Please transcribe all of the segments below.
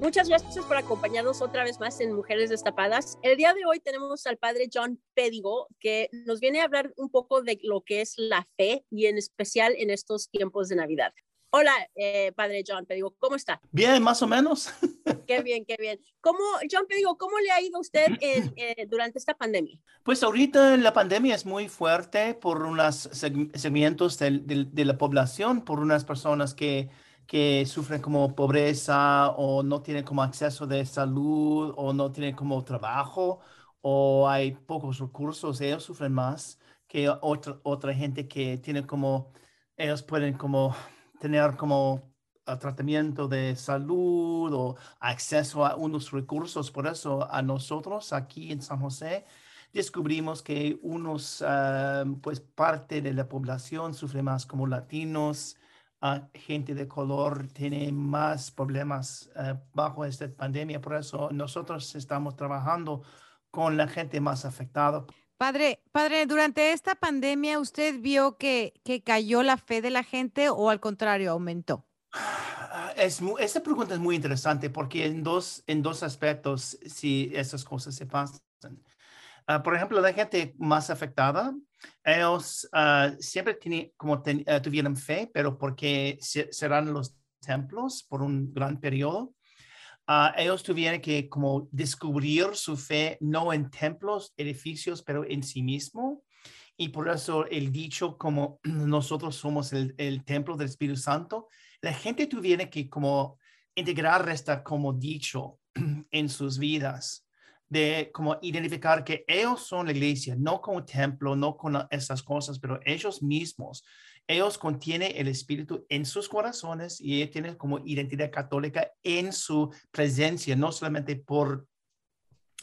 Muchas gracias por acompañarnos otra vez más en Mujeres Destapadas. El día de hoy tenemos al padre John Pedigo, que nos viene a hablar un poco de lo que es la fe y en especial en estos tiempos de Navidad. Hola, eh, padre John Pedigo, ¿cómo está? Bien, más o menos. Qué bien, qué bien. ¿Cómo, John Pedigo, cómo le ha ido a usted en, eh, durante esta pandemia? Pues ahorita la pandemia es muy fuerte por unos segmentos de, de, de la población, por unas personas que que sufren como pobreza o no tienen como acceso de salud o no tienen como trabajo o hay pocos recursos, ellos sufren más que otra, otra gente que tiene como, ellos pueden como tener como tratamiento de salud o acceso a unos recursos. Por eso a nosotros aquí en San José descubrimos que unos, uh, pues parte de la población sufre más como latinos, gente de color tiene más problemas uh, bajo esta pandemia. Por eso nosotros estamos trabajando con la gente más afectada. Padre, padre, durante esta pandemia, ¿usted vio que, que cayó la fe de la gente o al contrario, aumentó? Es, esta pregunta es muy interesante porque en dos, en dos aspectos, si esas cosas se pasan. Uh, por ejemplo, la gente más afectada ellos uh, siempre tienen, como ten, uh, tuvieron fe, pero porque serán los templos por un gran periodo, uh, ellos tuvieron que como descubrir su fe no en templos, edificios, pero en sí mismo. Y por eso el dicho como nosotros somos el, el templo del Espíritu Santo, la gente tuviera que como integrar esta como dicho en sus vidas de como identificar que ellos son la iglesia, no como templo, no con esas cosas, pero ellos mismos, ellos contienen el Espíritu en sus corazones y tienen como identidad católica en su presencia, no solamente por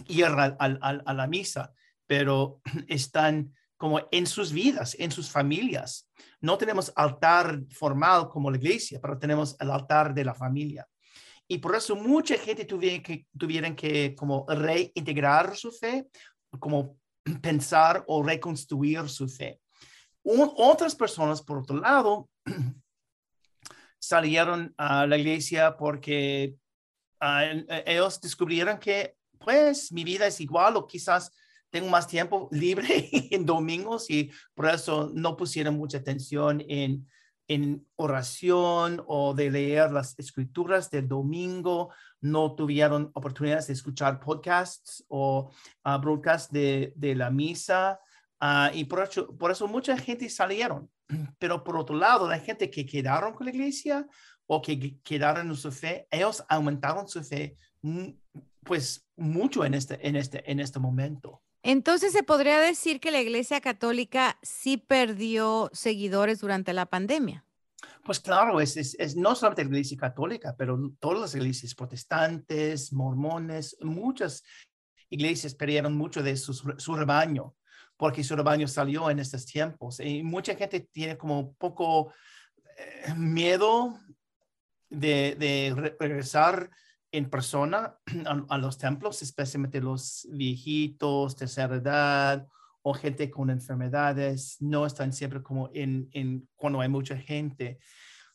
ir a, a, a la misa, pero están como en sus vidas, en sus familias. No tenemos altar formal como la iglesia, pero tenemos el altar de la familia. Y por eso mucha gente tuvieron que, tuvieron que como reintegrar su fe, como pensar o reconstruir su fe. Otras personas, por otro lado, salieron a la iglesia porque uh, ellos descubrieron que, pues, mi vida es igual o quizás tengo más tiempo libre en domingos y por eso no pusieron mucha atención en en oración o de leer las escrituras del domingo, no tuvieron oportunidades de escuchar podcasts o uh, broadcasts de, de, la misa. Uh, y por eso, por eso mucha gente salieron. Pero por otro lado, la gente que quedaron con la iglesia o que quedaron en su fe, ellos aumentaron su fe pues mucho en este, en este, en este momento. Entonces, ¿se podría decir que la Iglesia Católica sí perdió seguidores durante la pandemia? Pues claro, es, es, es, no solamente la Iglesia Católica, pero todas las iglesias protestantes, mormones, muchas iglesias perdieron mucho de su, su rebaño, porque su rebaño salió en estos tiempos. Y mucha gente tiene como poco eh, miedo de, de re regresar en persona a, a, los templos, especialmente los viejitos, tercera edad o gente con enfermedades, no están siempre como en, en cuando hay mucha gente.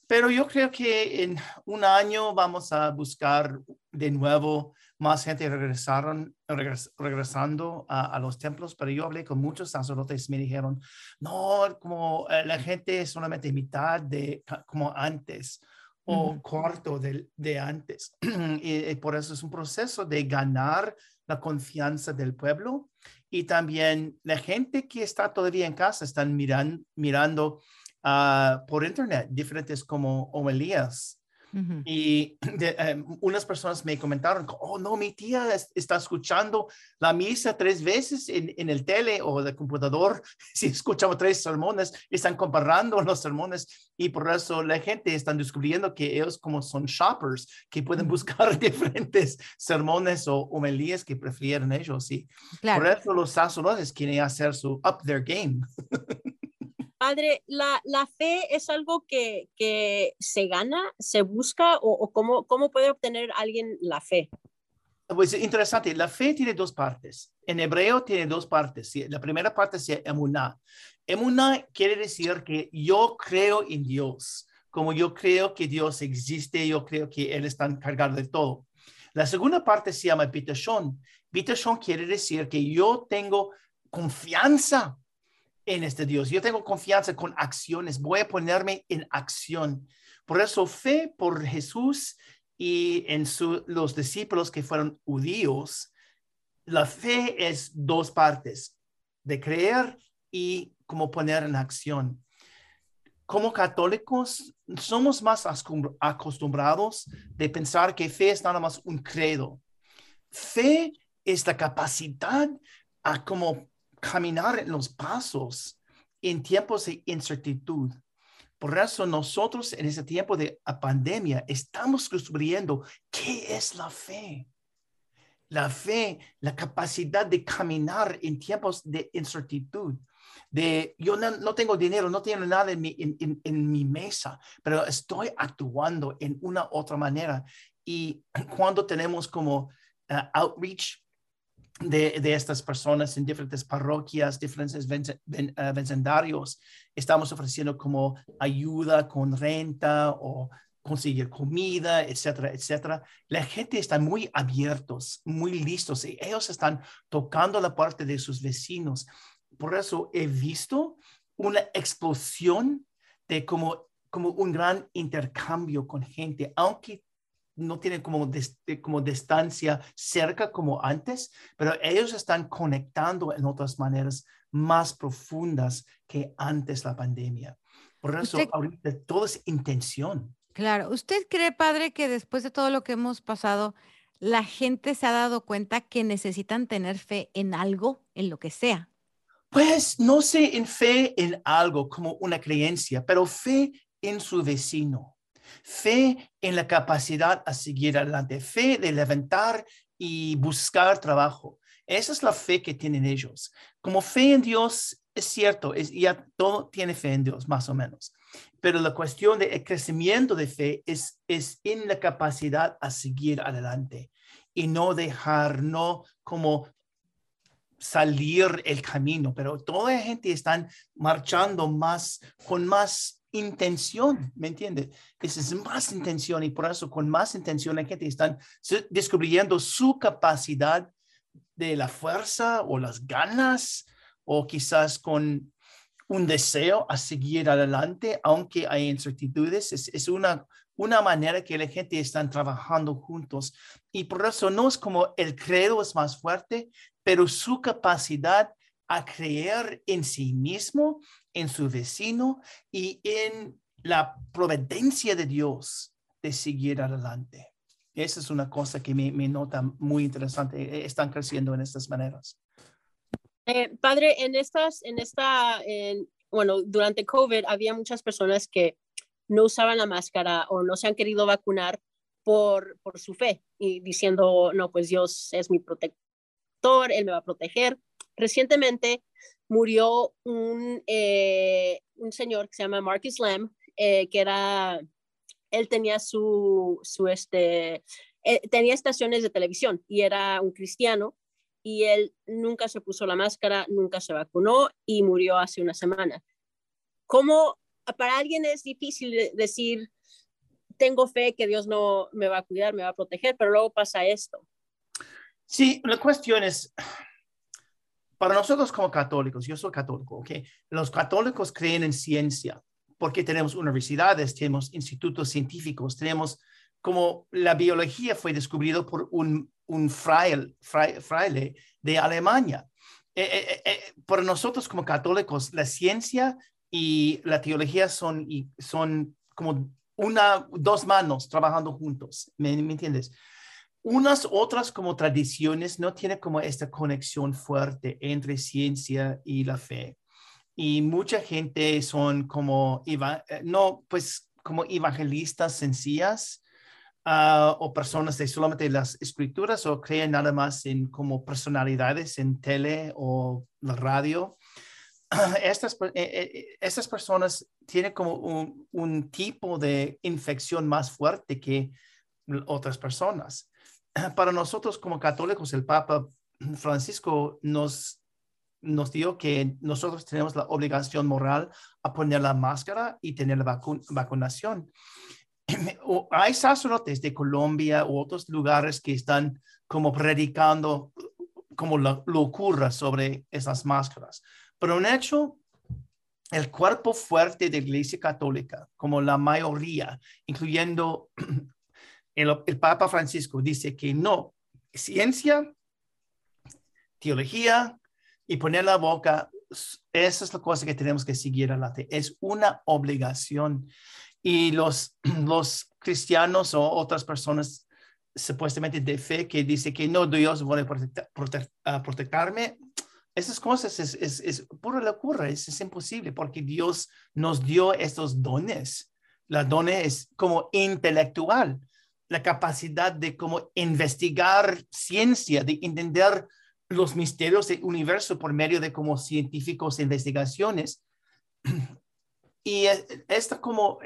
Pero yo creo que en un año vamos a buscar de nuevo más gente regresaron, regres, regresando a, a, los templos, pero yo hablé con muchos sacerdotes y me dijeron, no, como eh, la gente es solamente mitad de como antes o uh -huh. cuarto de, de antes. y, y, por eso es un proceso de ganar la confianza del pueblo y también la gente que está todavía en casa están miran, mirando uh, por internet diferentes como homilías Uh -huh. Y de, um, unas personas me comentaron, oh, no, mi tía está escuchando la misa tres veces en, en el tele o el computador. Si escuchamos tres sermones, están comparando los sermones y por eso la gente está descubriendo que ellos como son shoppers, que pueden buscar diferentes sermones o homilías que prefieren ellos. Y claro. por eso los sacerdotes quieren hacer su up their game. Padre, ¿la, la fe es algo que, que se gana, se busca o, o cómo, cómo puede obtener alguien la fe? Pues interesante, la fe tiene dos partes. En hebreo tiene dos partes. La primera parte es emuná. Emuná quiere decir que yo creo en Dios, como yo creo que Dios existe, yo creo que Él está encargado de todo. La segunda parte se llama bitashon. Bitashon quiere decir que yo tengo confianza en este Dios. Yo tengo confianza con acciones. Voy a ponerme en acción. Por eso fe por Jesús y en su, los discípulos que fueron judíos, la fe es dos partes, de creer y como poner en acción. Como católicos, somos más acostumbrados de pensar que fe es nada más un credo. Fe es la capacidad a como caminar en los pasos en tiempos de incertidumbre. Por eso nosotros en ese tiempo de pandemia estamos descubriendo qué es la fe. La fe, la capacidad de caminar en tiempos de incertidumbre. De yo no, tengo dinero, no tengo nada en mi, en, en mi mesa, pero estoy actuando en una otra manera. Y cuando tenemos como uh, outreach de, de, estas personas en diferentes parroquias, diferentes ven, uh. Estamos ofreciendo como ayuda con renta o conseguir comida, etcétera, etcétera. La gente está muy abiertos, muy listos y ellos están tocando la parte de sus vecinos. Por eso he visto una explosión de como, como un gran intercambio con gente, aunque no tienen como, eh, como distancia cerca como antes, pero ellos están conectando en otras maneras más profundas que antes la pandemia. Por eso ahorita todo es intención. Claro, ¿usted cree, padre, que después de todo lo que hemos pasado, la gente se ha dado cuenta que necesitan tener fe en algo, en lo que sea? Pues no sé en fe en algo como una creencia, pero fe en su vecino fe en la capacidad a seguir adelante, fe de levantar y buscar trabajo. Esa es la fe que tienen ellos. Como fe en Dios, es cierto, es, ya todo tiene fe en Dios, más o menos. Pero la cuestión de crecimiento de fe es, es en la capacidad a seguir adelante y no dejar, no como salir el camino, pero toda la gente está marchando más, con más intención, ¿me entiende? Esa es más intención y por eso con más intención la gente está descubriendo su capacidad de la fuerza o las ganas o quizás con un deseo a seguir adelante, aunque hay incertidumbres. Es, es una, una manera que la gente está trabajando juntos. Y por eso no es como el credo es más fuerte, pero su capacidad a creer en sí mismo, en su vecino y en la providencia de Dios de seguir adelante. Esa es una cosa que me, nota muy interesante. E, están creciendo en estas maneras. Eh, padre, en estas, en esta, bueno, durante COVID había muchas personas que no usaban la máscara o no se han querido vacunar por, por su fe y diciendo, no, pues Dios es mi protector, Él me va a proteger. Recientemente murió un, eh, un señor que se llama Marcus Lamb, eh, que era, él tenía su, su este, eh, tenía estaciones de televisión y era un cristiano y él nunca se puso la máscara, nunca se vacunó y murió hace una semana. ¿Cómo para alguien es difícil decir, tengo fe que Dios no me va a cuidar, me va a proteger, pero luego pasa esto? Sí, la cuestión es, para nosotros como católicos, yo soy católico, ¿ok? Los católicos creen en ciencia porque tenemos universidades, tenemos institutos científicos, tenemos como la biología fue descubrido por un, un fraile, fraile de Alemania. Eh, eh, eh, para nosotros como católicos, la ciencia y la teología son, y son como una, dos manos trabajando juntos, ¿me, ¿me entiendes? Unas otras como tradiciones no tienen como esta conexión fuerte entre ciencia y la fe. Y mucha gente son como, eh, no, pues como evangelistas sencillas ah, o personas de solamente las escrituras o creen nada más en como personalidades en tele o la radio. estas, eh, eh, estas personas tienen como un, un tipo de infección más fuerte que otras personas. Para nosotros como católicos, el Papa Francisco nos nos dijo que nosotros tenemos la obligación moral a poner la máscara y tener la vacunación. Hay sacerdotes de Colombia u otros lugares que están como predicando como la locura sobre esas máscaras. Pero en hecho, el cuerpo fuerte de la Iglesia Católica, como la mayoría, incluyendo el, Papa Francisco, dice que no, ciencia, teología, y poner la boca, esa es la cosa que tenemos que seguir adelante. Es una obligación. Y los, los cristianos o otras personas supuestamente de fe que dice que no, Dios va protegerme, esas cosas es, es, es pura locura, es, es, imposible porque Dios nos dio estos dones. La dones es como intelectual, la capacidad de como investigar ciencia, de entender los misterios del universo por medio de como científicos e investigaciones. Y esta como,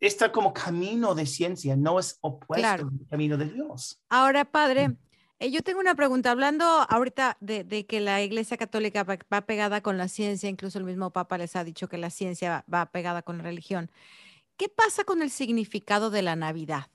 esta como camino de ciencia no es opuesto al camino de Dios. Ahora, padre, eh, yo tengo una pregunta. Hablando ahorita de, que la Iglesia Católica va, pegada con la ciencia, incluso el mismo Papa les ha dicho que la ciencia va pegada con la religión. ¿Qué pasa con el significado de la Navidad?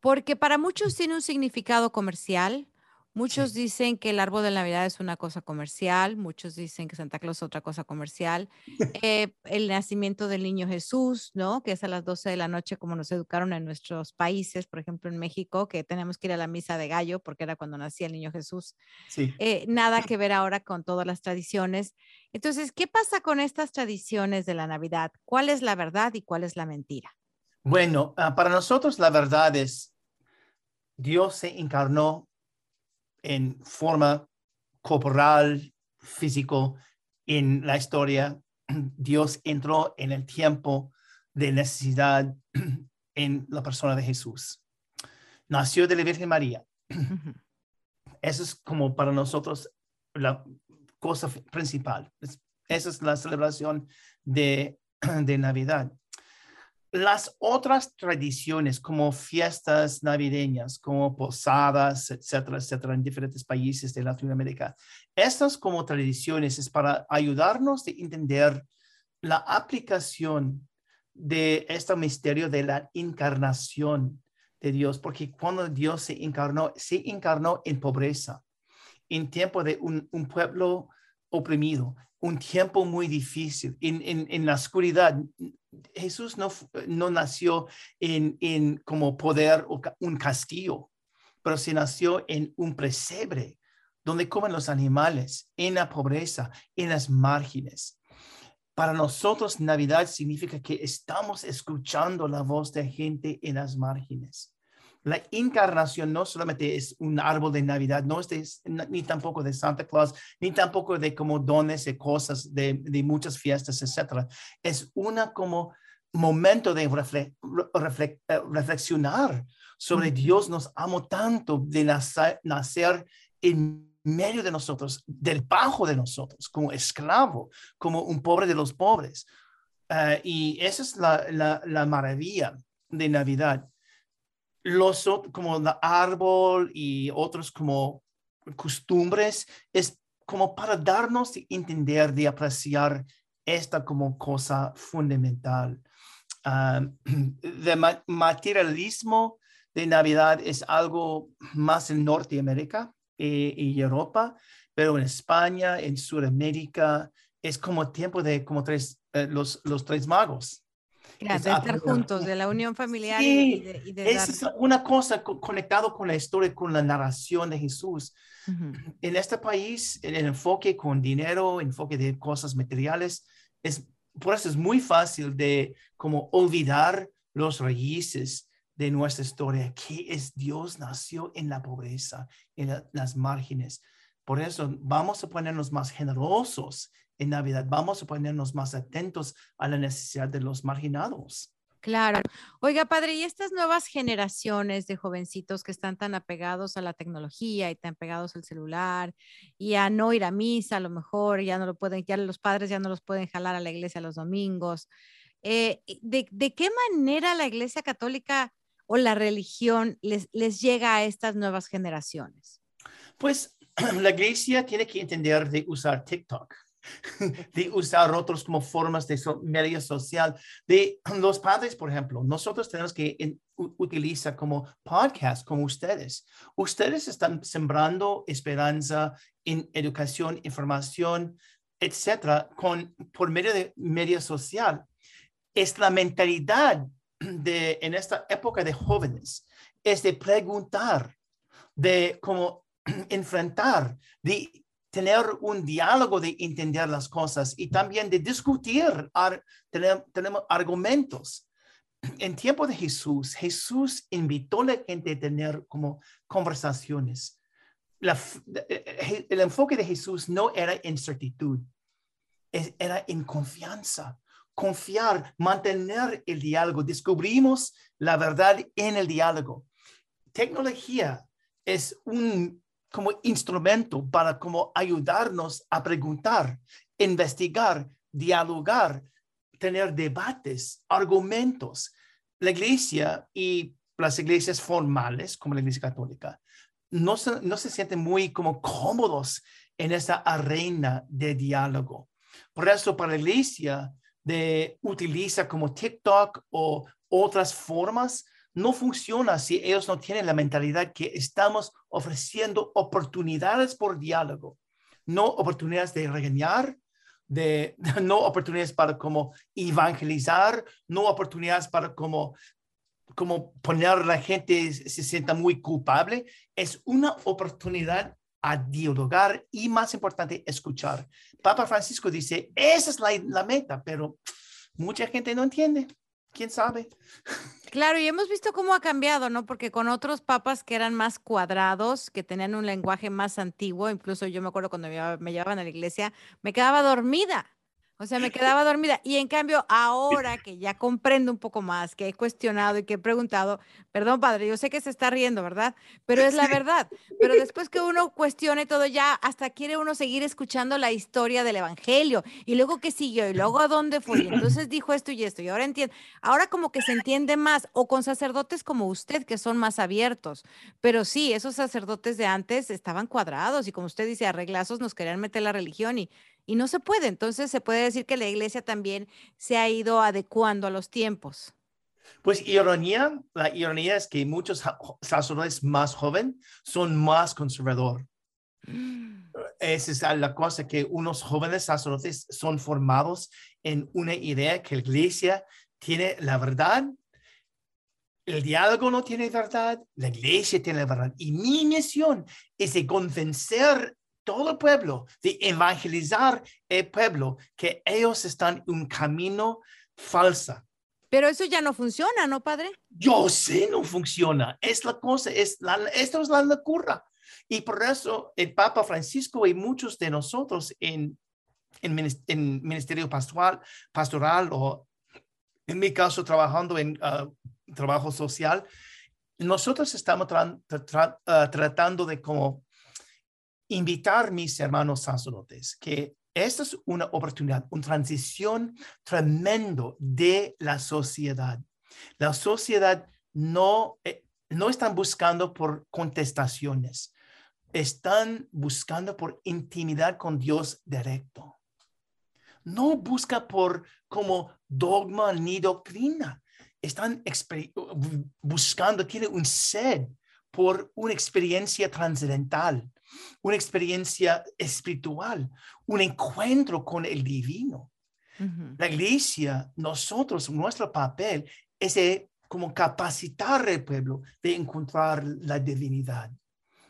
Porque para muchos tiene un significado comercial, Muchos dicen que el árbol de Navidad es una cosa comercial, muchos dicen que Santa Claus es otra cosa comercial. Eh, el nacimiento del niño Jesús, ¿no? Que es a las 12 de la noche, como nos educaron en nuestros países, por ejemplo en México, que tenemos que ir a la misa de gallo porque era cuando nacía el niño Jesús. Sí. Eh, nada que ver ahora con todas las tradiciones. Entonces, ¿qué pasa con estas tradiciones de la Navidad? ¿Cuál es la verdad y cuál es la mentira? Bueno, ah, para nosotros la verdad es Dios se encarnó en forma corporal, físico, en la historia. Dios entró en el tiempo de necesidad en la persona de Jesús. Nació de la Virgen María. Eso es como para nosotros la cosa principal. Esa es la celebración de, de Navidad. Las otras tradiciones como fiestas navideñas, como posadas, etcétera, etcétera, en diferentes países de Latinoamérica, estas como tradiciones es para ayudarnos a entender la aplicación de este misterio de la encarnación de Dios, porque cuando Dios se encarnó, se encarnó en pobreza, en tiempo de un pueblo oprimido, un tiempo muy difícil, en, en, en la oscuridad. Jesús no, no nació en, en como poder o un castillo, pero se nació en un presebre donde comen los animales, en la pobreza, en las márgenes. Para nosotros, Navidad significa que estamos escuchando la voz de gente en las márgenes. La encarnación no solamente es un árbol de Navidad, no es ni tampoco de Santa Claus, ni tampoco de como dones y cosas de, de muchas fiestas, etc. Es una como momento de eh, reflexionar sobre Dios nos amo tanto de nacer, nacer en medio de nosotros, del bajo de nosotros, como esclavo, como un pobre de los pobres. Eh, y esa es la, la, la maravilla de Navidad los como el árbol y otros como costumbres es como para darnos de entender, de apreciar esta como cosa fundamental. el materialismo de Navidad es algo más en Norteamérica eh, y Europa, pero en España, en Sudamérica, es como tiempo de como tres, eh, los, los tres magos de estar juntos, de la unión familiar. y de, es una cosa conectado con la historia, con la narración de Jesús. En este país, el, enfoque con dinero, enfoque de cosas materiales, es, por eso es muy fácil de como olvidar los raíces de nuestra historia, que es Dios nació en la pobreza, en las márgenes. Por eso vamos a ponernos más generosos en Navidad. Vamos a ponernos más atentos a la necesidad de los marginados. Claro. Oiga, padre, y estas nuevas generaciones de jovencitos que están tan apegados a la tecnología y tan pegados al celular y a no ir a misa, a lo mejor ya no lo pueden, ya los padres ya no los pueden jalar a la iglesia los domingos. Eh, ¿de, ¿de, qué manera la iglesia católica o la religión les, les llega a estas nuevas generaciones? Pues la iglesia tiene que entender de usar TikTok de usar otros como formas de media social. De los padres, por ejemplo, nosotros tenemos que utilizar como podcast como ustedes. Ustedes están sembrando esperanza en educación, información, etcétera, con, por medio de media social. Es la mentalidad de, en esta época de jóvenes, es de preguntar, de cómo enfrentar, de tener un diálogo de entender las cosas y también de discutir, tener, tenemos argumentos. En tiempo de Jesús, Jesús invitó a la gente a tener como conversaciones. Eh, eh, el enfoque de Jesús no era incertidumbre, era en confianza, confiar, mantener el diálogo. Descubrimos la verdad en el diálogo. Tecnología es un como instrumento para como ayudarnos a preguntar, investigar, dialogar, tener debates, argumentos. La iglesia y las iglesias formales, como la iglesia católica, no se, no se sienten muy como cómodos en esa arena de diálogo. Por eso, para la iglesia, de utiliza como TikTok o otras formas no funciona si ellos no tienen la mentalidad que estamos ofreciendo oportunidades por diálogo, no oportunidades de regañar, de, no oportunidades para como evangelizar, no oportunidades para como como poner a la gente se sienta muy culpable, es una oportunidad a dialogar y más importante, escuchar. Papa Francisco dice, esa es la, la meta, pero mucha gente no entiende quién sabe. Claro, y hemos visto cómo ha cambiado, ¿no? Porque con otros papas que eran más cuadrados, que tenían un lenguaje más antiguo, incluso yo me acuerdo cuando me llevaban a la iglesia, me quedaba dormida o sea, me quedaba dormida. Y en cambio, ahora que ya comprendo un poco más, que he cuestionado y que he preguntado, perdón, padre, yo sé que se está riendo, ¿verdad? Pero es la verdad. Pero después que uno cuestione todo, ya hasta quiere uno seguir escuchando la historia del evangelio. Y luego qué siguió, y luego a dónde fue. Y entonces dijo esto y esto. Y ahora entiendo. Ahora como que se entiende más, o con sacerdotes como usted, que son más abiertos. Pero sí, esos sacerdotes de antes estaban cuadrados y como usted dice, arreglazos nos querían meter la religión y y no se puede. Entonces se puede decir que la iglesia también se ha ido adecuando a los tiempos. Pues ironía, la ironía es que muchos sacerdotes más jóvenes son más conservadores. Mm. Esa es la cosa que unos jóvenes sacerdotes son formados en una idea que la iglesia tiene la verdad, el diálogo no tiene verdad, la iglesia tiene la verdad. Y mi misión es de convencer todo el pueblo, de evangelizar el pueblo, que ellos están en un camino falsa. Pero eso ya no funciona, ¿no, padre? Yo sé, no funciona. Es la cosa, es la, esto es la locura. Y por eso el Papa Francisco y muchos de nosotros en, en, ministerio pastoral, pastoral o en mi caso trabajando en ah, trabajo social, nosotros estamos ah, tratando de como invitar mis hermanos sacerdotes que esta es una oportunidad, una transición tremendo de la sociedad. La sociedad no, eh, no están buscando por contestaciones, están buscando por intimidad con Dios directo. No busca por como dogma ni doctrina. Están buscando, tiene un sed por una experiencia trascendental una experiencia espiritual, un encuentro con el divino. La iglesia, nosotros, nuestro papel es como capacitar al pueblo de encontrar la divinidad,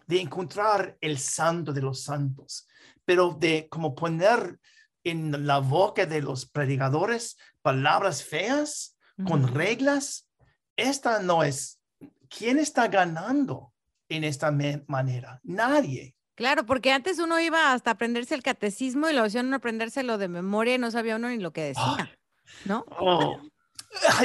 de encontrar el santo de los santos, pero de como poner en la boca de los predicadores palabras feas con reglas. Esta no es, ¿quién está ganando? En esta manera? Nadie. Claro, porque antes uno iba hasta aprenderse el catecismo y lo hacían aprenderse lo de memoria y no sabía uno ni lo que decía, ¿no? Oh,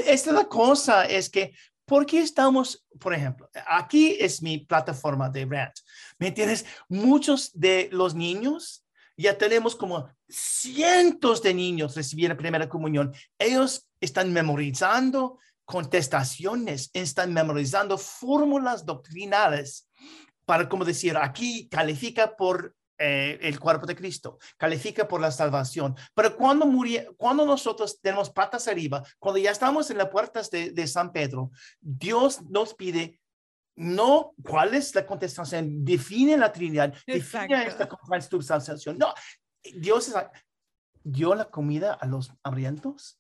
Esta es la cosa, es que, ¿por qué estamos, por ejemplo, aquí es mi plataforma de rant, ¿me entiendes? Muchos de los niños, ya tenemos como cientos de niños recibiendo primera comunión, ellos están memorizando contestaciones, están memorizando fórmulas doctrinales para, como decir, aquí califica por eh, el cuerpo de Cristo, califica por la salvación. Pero cuando, murie, cuando nosotros tenemos patas arriba, cuando ya estamos en las puertas de, de San Pedro, Dios nos pide no cuál es la contestación, define la Trinidad, define esta consubstanciación. No, Dios dio la comida a los hambrientos,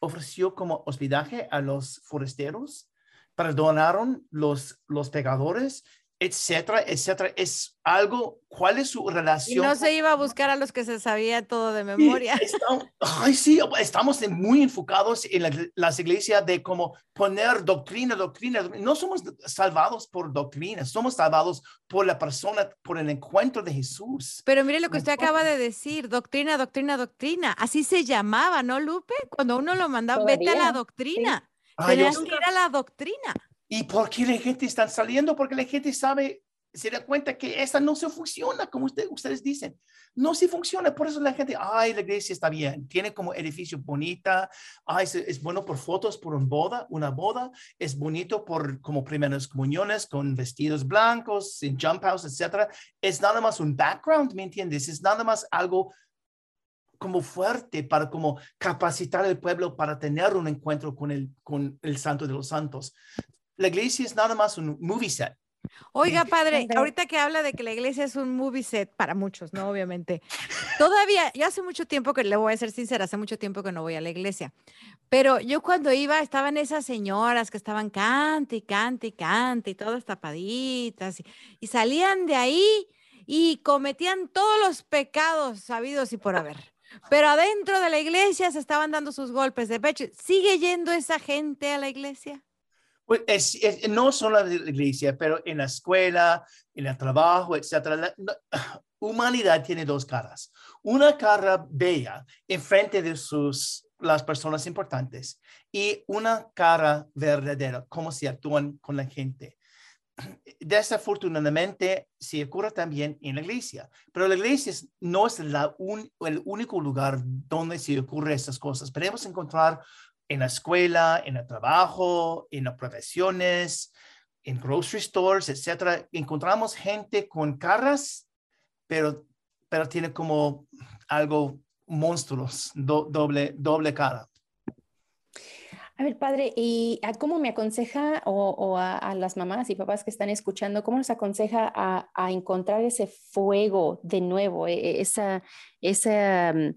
ofreció como hospedaje a los forasteros, perdonaron los, los pecadores etcétera, etcétera. Es algo, ¿cuál es su relación? Y no se iba a buscar a los que se sabía todo de memoria. Estamos, ay, sí, estamos muy enfocados en las iglesias de cómo poner doctrina, doctrina. No somos salvados por doctrina, somos salvados por la persona, por el encuentro de Jesús. Pero mire lo que usted acaba de decir, doctrina, doctrina, doctrina. Así se llamaba, ¿no, Lupe? Cuando uno lo mandaba, vete a la doctrina. Tenías que ir a la doctrina. ¿Y por qué la gente está saliendo? Porque la gente sabe, se da cuenta que esta no se funciona, como ustedes dicen. No se funciona. Por eso la gente, ay, la iglesia está bien. Tiene como edificio bonita. Ay, es, bueno por fotos, por una boda, una boda. Es bonito por como primeras comuniones con vestidos blancos, en jump house, etc. Es nada más un background, ¿me entiendes? Es nada más algo como fuerte para como capacitar al pueblo para tener un encuentro con el, con el santo de los santos la iglesia es nada más un movie set. Oiga, padre, ahorita que habla de que la iglesia es un movie set para muchos, ¿no? Obviamente. Todavía, yo hace mucho tiempo que le voy a ser sincera, hace mucho tiempo que no voy a la iglesia. Pero yo cuando iba, estaban esas señoras que estaban cante y cante y cante y todas tapaditas y, y salían de ahí y cometían todos los pecados sabidos y por haber. Pero adentro de la iglesia se estaban dando sus golpes de pecho. ¿Sigue yendo esa gente a la iglesia? Pues es, no solo en la iglesia, pero en la escuela, en el trabajo, etcétera. La, humanidad tiene dos caras. Una cara bella en frente de sus las personas importantes y una cara verdadera, cómo se actúan con la gente. Desafortunadamente, se ocurre también en la iglesia, pero la iglesia no es el único lugar donde se ocurren esas cosas. Podemos encontrar en la escuela, en el trabajo, en las profesiones, en grocery stores, etcétera, encontramos gente con caras, pero, pero tiene como algo monstruos, doble, doble cara. A ver, padre, ¿y cómo me aconseja o, a, las mamás y papás que están escuchando, cómo nos aconseja a, a encontrar ese fuego de nuevo, e, e, esa, esa mm,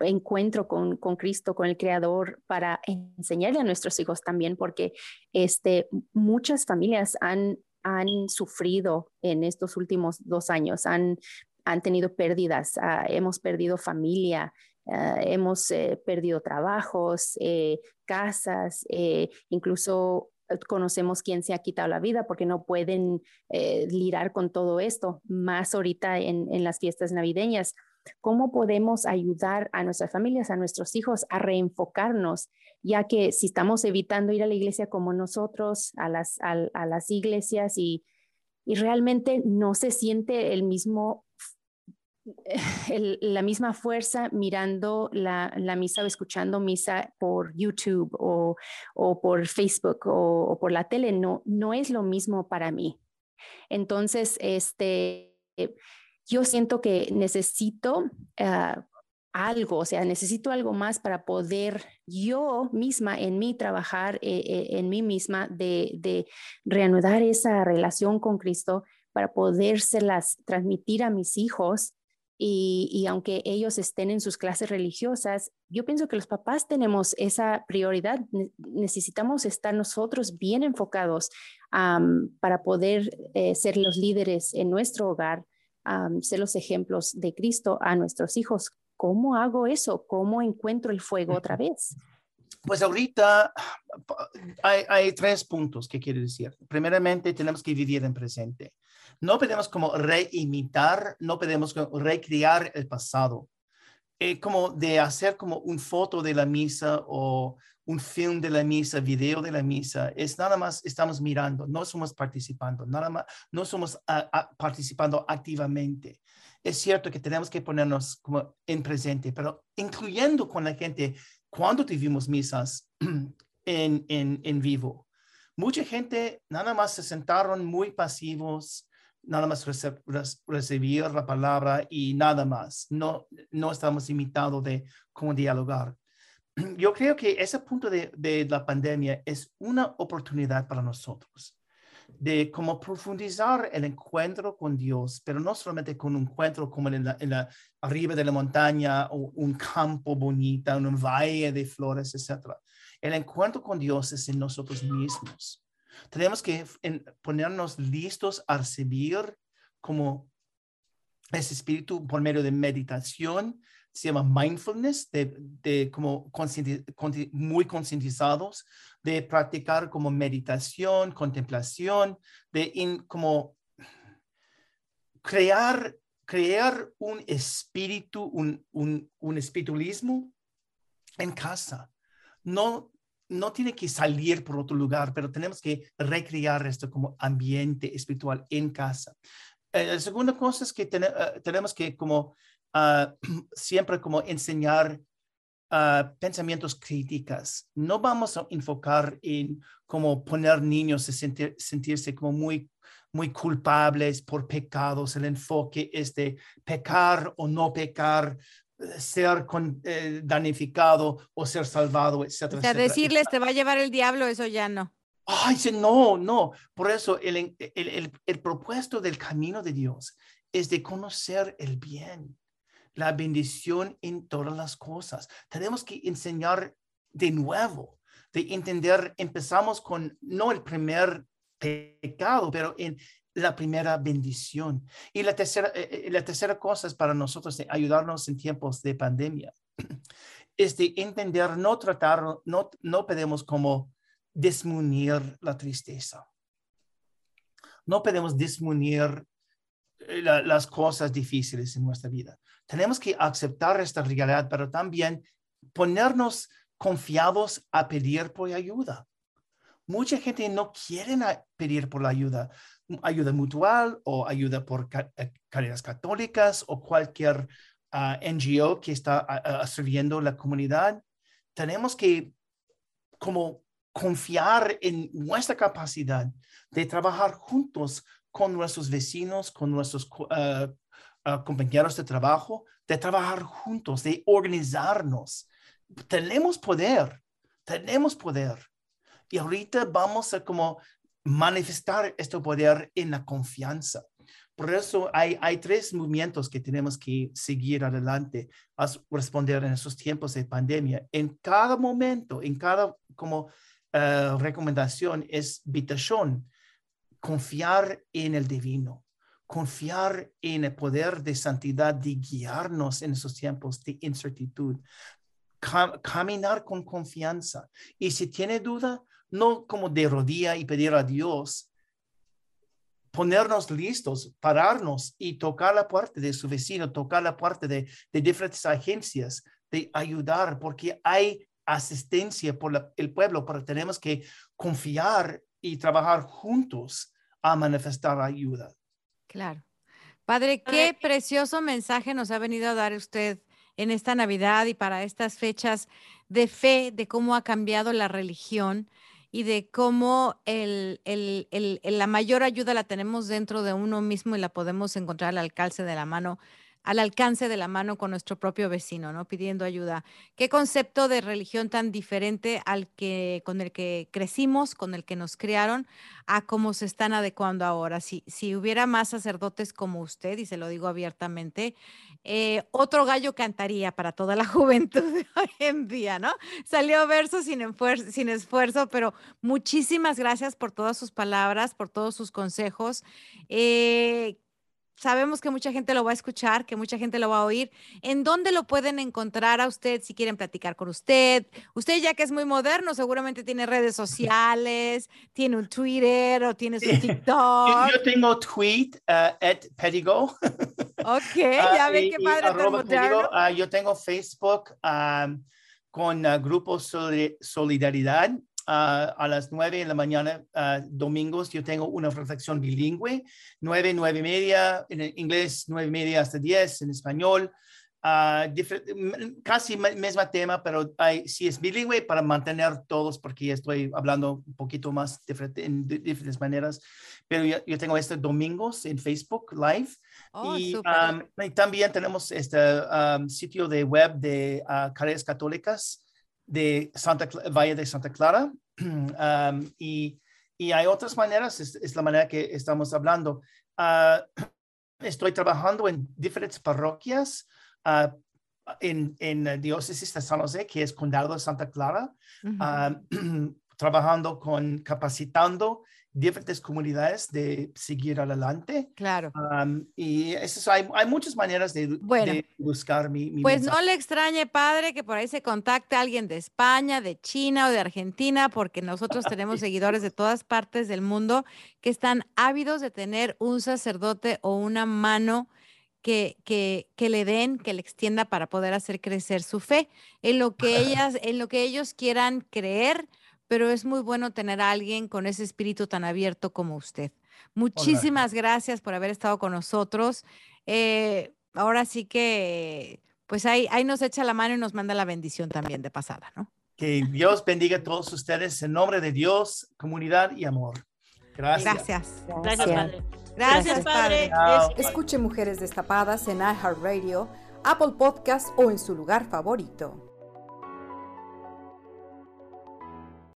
encuentro con, con, Cristo, con el Creador, para enseñarle a nuestros hijos también, porque este, muchas familias han, han sufrido en estos últimos dos años, han, han tenido pérdidas, ah, hemos perdido familia, ah, hemos eh, perdido trabajos, eh, casas, eh, incluso conocemos quién se ha quitado la vida porque no pueden lidiar con todo esto, más ahorita en, en las fiestas navideñas cómo podemos ayudar a nuestras familias, a nuestros hijos a reenfocarnos, ya que si estamos evitando ir a la iglesia como nosotros, a las, iglesias y, realmente no se siente el mismo, la misma fuerza mirando la, misa o escuchando misa por YouTube o, por Facebook o, o, por la tele, no, no es lo mismo para mí. Entonces, este yo siento que necesito ah, algo, o sea, necesito algo más para poder yo misma en mí trabajar eh, eh, en mí misma de, reanudar esa relación con Cristo para podérselas transmitir a mis hijos. Y, y, aunque ellos estén en sus clases religiosas, yo pienso que los papás tenemos esa prioridad. necesitamos estar nosotros bien enfocados para poder eh, ser los líderes en nuestro hogar ser los ejemplos de Cristo a nuestros hijos. ¿Cómo hago eso? ¿Cómo encuentro el fuego otra vez? Pues ahorita hay, hay, tres puntos que quiero decir. Primeramente, tenemos que vivir en presente. No podemos como reimitar, no podemos recrear el pasado. Eh, como de hacer como un foto de la misa o un film de la misa, video de la misa, es nada más estamos mirando, no somos participando, nada más, no somos ah, ah, participando activamente. Es cierto que tenemos que ponernos como en presente, pero incluyendo con la gente cuando tuvimos misas en, en, en vivo. Mucha gente nada más se sentaron muy pasivos, nada más recibir la palabra y nada más. No, no estamos imitados de cómo dialogar. Yo creo que ese punto de, de, la pandemia es una oportunidad para nosotros de cómo profundizar el encuentro con Dios, pero no solamente con un encuentro como en la, en la arriba de la montaña o un campo bonito, un valle de flores, etc. El encuentro con Dios es en nosotros mismos. Tenemos que ponernos listos a recibir como ese espíritu por medio de meditación, se llama mindfulness, de, como muy concientizados, de practicar como meditación, contemplación, de como crear, crear un espíritu, un, un, un espiritualismo en casa. No no tiene que salir por otro lugar, pero tenemos que recrear esto como ambiente espiritual en casa. Eh, la segunda cosa es que eh, tenemos que como ah, siempre como enseñar ah, pensamientos críticos. No vamos a enfocar en como poner niños a sentirse como muy muy culpables por pecados. El enfoque es de pecar o no pecar, ser con, eh, danificado o ser salvado, etcétera. O sea, decirles te va a llevar el diablo, eso ya no. Ay, no, no. Por eso el, el, el, propuesto del camino de Dios es de conocer el bien, la bendición en todas las cosas. Tenemos que enseñar de nuevo, de entender, empezamos con no el primer pecado, pero en la primera bendición. Y la tercera, eh, eh, la tercera cosa es para nosotros de ayudarnos en tiempos de pandemia, es de entender, no tratar, no, no podemos como disminuir la tristeza. No podemos disminuir eh, las cosas difíciles en nuestra vida. Tenemos que aceptar esta realidad, pero también ponernos confiados a pedir por ayuda. Mucha gente no quiere pedir por la ayuda ayuda mutual o ayuda por eh, carreras católicas o cualquier ah, NGO que está ah, sirviendo la comunidad, tenemos que como confiar en nuestra capacidad de trabajar juntos con nuestros vecinos, con nuestros compañeros de trabajo, de trabajar juntos, de organizarnos. Tenemos poder, tenemos poder. Y ahorita vamos a como manifestar este poder en la confianza. Por eso hay, hay tres movimientos que tenemos que seguir adelante a responder en esos tiempos de pandemia. En cada momento, en cada como eh, recomendación es vitación, confiar en el divino, confiar en el poder de santidad de guiarnos en esos tiempos de incertidumbre, caminar con confianza. Y si tiene duda, no como de rodilla y pedir a Dios, ponernos listos, pararnos y tocar la puerta de su vecino, tocar la puerta de, diferentes agencias, de ayudar, porque hay asistencia por el pueblo, pero tenemos que confiar y trabajar juntos a manifestar ayuda. Claro. Padre, qué precioso mensaje nos ha venido a dar usted en esta Navidad y para estas fechas de fe, de cómo ha cambiado la religión y de cómo el, la mayor ayuda la tenemos dentro de uno mismo y la podemos encontrar al alcance de la mano al alcance de la mano con nuestro propio vecino, ¿no? Pidiendo ayuda. ¿Qué concepto de religión tan diferente al que con el que crecimos, con el que nos criaron, a cómo se están adecuando ahora? Si, si hubiera más sacerdotes como usted, y se lo digo abiertamente, eh, otro gallo cantaría para toda la juventud de hoy en día, ¿no? Salió verso sin, sin esfuerzo, pero muchísimas gracias por todas sus palabras, por todos sus consejos. Eh, sabemos que mucha gente lo va a escuchar, que mucha gente lo va a oír. ¿En dónde lo pueden encontrar a usted si quieren platicar con usted? Usted ya que es muy moderno, seguramente tiene redes sociales, tiene un Twitter o tiene su TikTok. Yo, tengo tweet uh, at Pedigo. Ok, ya ven qué padre uh, yo tengo Facebook um, con uh, Grupo Solidaridad uh, a las nueve de la mañana, uh, domingos. Yo tengo una reflexión bilingüe, nueve, nueve y media, en inglés, nueve y media hasta diez, en español. casi mismo tema, pero hay, sí es bilingüe para mantener todos, porque estoy hablando un poquito más diferente, en diferentes maneras. Pero yo, yo tengo este domingos en Facebook Live Oh, y, um, también tenemos este um, sitio de web de uh, Católicas de Santa Valle de Santa Clara. Um, y, y hay otras maneras, es, es la manera que estamos hablando. Ah, estoy trabajando en diferentes parroquias ah, en, en la diócesis de San José, que es Condado de Santa Clara, trabajando con, capacitando diferentes comunidades de seguir adelante. claro. Um, y eso, es- hay, hay muchas maneras de, Bueno, de buscar mi, mi Pues mensaje. no le extrañe, padre, que por ahí se contacte alguien de España, de China o de Argentina, porque nosotros tenemos seguidores de todas partes del mundo que están ávidos de tener un sacerdote o una mano que, que, que le den, que le extienda para poder hacer crecer su fe en lo que ellas, en lo que ellos quieran creer, pero es muy bueno tener a alguien con ese espíritu tan abierto como usted. Muchísimas gracias por haber estado con nosotros. Eh, ahora sí que, pues ahí, ahí nos echa la mano y nos manda la bendición también de pasada, ¿no? Que Dios bendiga a todos ustedes en nombre de Dios, comunidad y amor. Gracias. Gracias. Gracias, padre. Gracias, padre. Escuche Mujeres Destapadas en iHeartRadio, Apple Podcast o en su lugar favorito.